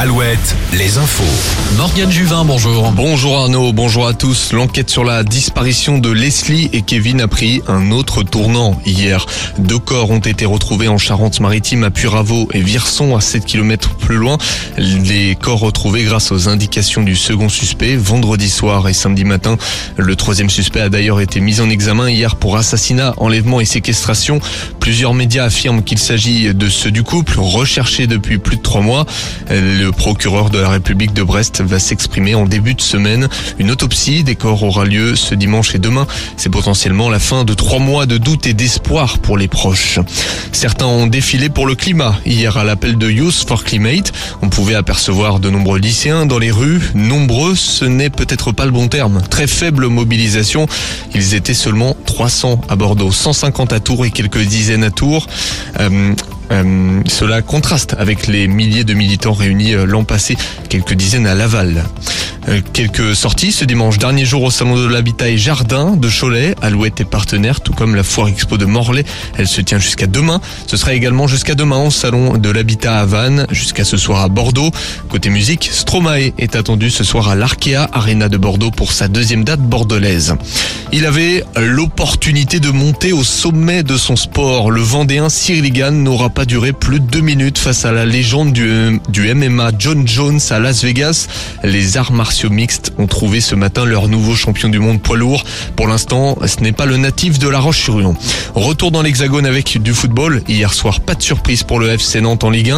Alouette, les infos. Morgane Juvin, bonjour. Bonjour Arnaud, bonjour à tous. L'enquête sur la disparition de Leslie et Kevin a pris un autre tournant hier. Deux corps ont été retrouvés en Charente-Maritime à Puraveau et Virson à 7 km plus loin. Les corps retrouvés grâce aux indications du second suspect vendredi soir et samedi matin. Le troisième suspect a d'ailleurs été mis en examen hier pour assassinat, enlèvement et séquestration. Plusieurs médias affirment qu'il s'agit de ceux du couple recherché depuis plus de trois mois. Le le procureur de la République de Brest va s'exprimer en début de semaine. Une autopsie des corps aura lieu ce dimanche et demain. C'est potentiellement la fin de trois mois de doute et d'espoir pour les proches. Certains ont défilé pour le climat. Hier, à l'appel de Youth for Climate, on pouvait apercevoir de nombreux lycéens dans les rues. Nombreux, ce n'est peut-être pas le bon terme. Très faible mobilisation. Ils étaient seulement 300 à Bordeaux, 150 à Tours et quelques dizaines à Tours. Euh, euh, cela contraste avec les milliers de militants réunis euh, l'an passé, quelques dizaines à Laval. Euh, quelques sorties ce dimanche, dernier jour au Salon de l'Habitat et Jardin de Cholet, Alouette est partenaire, tout comme la Foire Expo de Morlaix. Elle se tient jusqu'à demain. Ce sera également jusqu'à demain au Salon de l'Habitat à Vannes, jusqu'à ce soir à Bordeaux. Côté musique, Stromae est attendu ce soir à l'Arkea Arena de Bordeaux pour sa deuxième date bordelaise. Il avait l'opportunité de monter au sommet de son sport. Le Vendéen Cyril n'aura pas duré plus de deux minutes face à la légende du, du MMA John Jones à Las Vegas. Les arts martiaux mixtes ont trouvé ce matin leur nouveau champion du monde poids lourd. Pour l'instant, ce n'est pas le natif de La Roche-sur-Yon. Retour dans l'hexagone avec du football. Hier soir, pas de surprise pour le FC Nantes en Ligue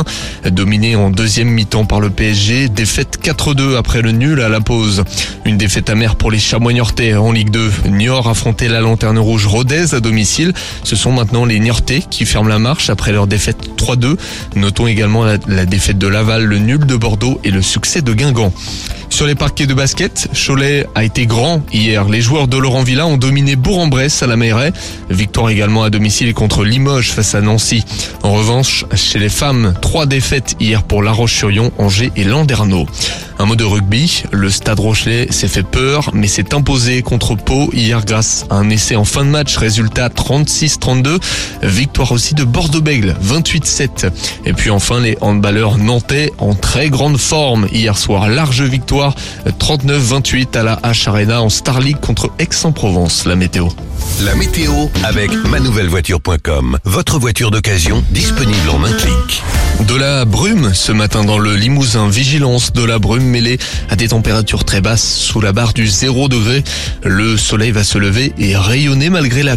1. Dominé en deuxième mi-temps par le PSG. Défaite 4-2 après le nul à la pause. Une défaite amère pour les Chamois Niortais en Ligue 2. Niort affrontait la Lanterne Rouge Rodez à domicile. Ce sont maintenant les Niortais qui ferment la marche après leur défaite 3-2. Notons également la, la défaite de Laval, le nul de Bordeaux et le succès de Guingamp. Sur les parquets de basket, Cholet a été grand hier. Les joueurs de Laurent Villa ont dominé Bourg-en-Bresse à la Mairie. Victoire également à domicile contre Limoges face à Nancy. En revanche, chez les femmes, trois défaites hier pour La Roche-sur-Yon, Angers et Landerneau. Un mot de rugby, le Stade Rochelet s'est fait peur, mais s'est imposé contre Pau hier grâce à un essai en fin de match. Résultat 36-32. Victoire aussi de Bordeaux-Bègle, 28-7. Et puis enfin, les handballeurs nantais en très grande forme hier soir. Large victoire 39-28 à la H Arena en Star League contre Aix-en-Provence. La météo. La météo avec manouvellevoiture.com. Votre voiture d'occasion disponible en un clic. De la brume ce matin dans le Limousin. Vigilance de la brume mêlée à des températures très basses sous la barre du 0 degré. Le soleil va se lever et rayonner malgré la